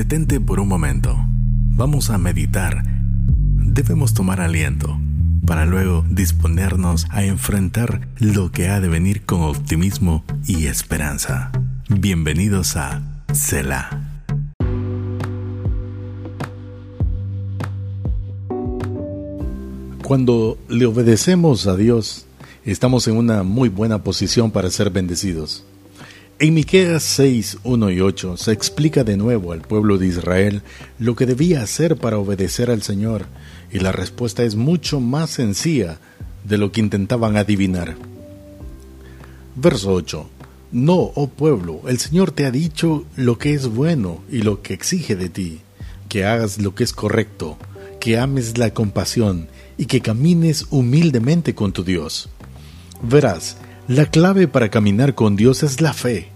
Detente por un momento. Vamos a meditar. Debemos tomar aliento para luego disponernos a enfrentar lo que ha de venir con optimismo y esperanza. Bienvenidos a Selah. Cuando le obedecemos a Dios, estamos en una muy buena posición para ser bendecidos. En Miqueas 6, 1 y 8 se explica de nuevo al pueblo de Israel lo que debía hacer para obedecer al Señor, y la respuesta es mucho más sencilla de lo que intentaban adivinar. Verso 8. No, oh pueblo, el Señor te ha dicho lo que es bueno y lo que exige de ti, que hagas lo que es correcto, que ames la compasión y que camines humildemente con tu Dios. Verás, la clave para caminar con Dios es la fe.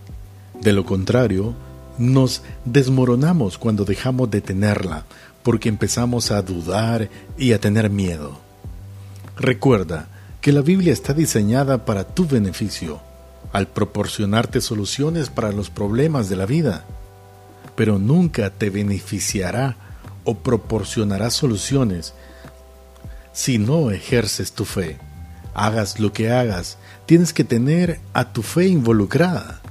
De lo contrario, nos desmoronamos cuando dejamos de tenerla, porque empezamos a dudar y a tener miedo. Recuerda que la Biblia está diseñada para tu beneficio, al proporcionarte soluciones para los problemas de la vida, pero nunca te beneficiará o proporcionará soluciones si no ejerces tu fe. Hagas lo que hagas, tienes que tener a tu fe involucrada.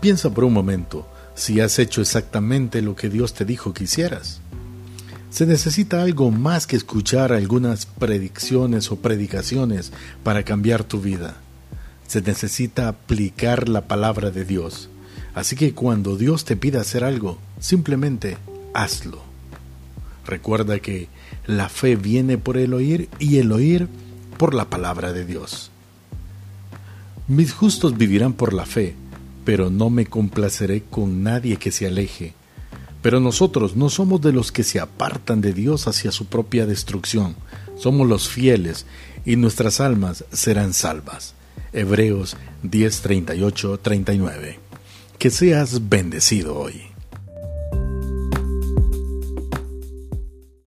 Piensa por un momento si has hecho exactamente lo que Dios te dijo que hicieras. Se necesita algo más que escuchar algunas predicciones o predicaciones para cambiar tu vida. Se necesita aplicar la palabra de Dios. Así que cuando Dios te pida hacer algo, simplemente hazlo. Recuerda que la fe viene por el oír y el oír por la palabra de Dios. Mis justos vivirán por la fe, pero no me complaceré con nadie que se aleje. Pero nosotros no somos de los que se apartan de Dios hacia su propia destrucción, somos los fieles y nuestras almas serán salvas. Hebreos 10, 39. Que seas bendecido hoy.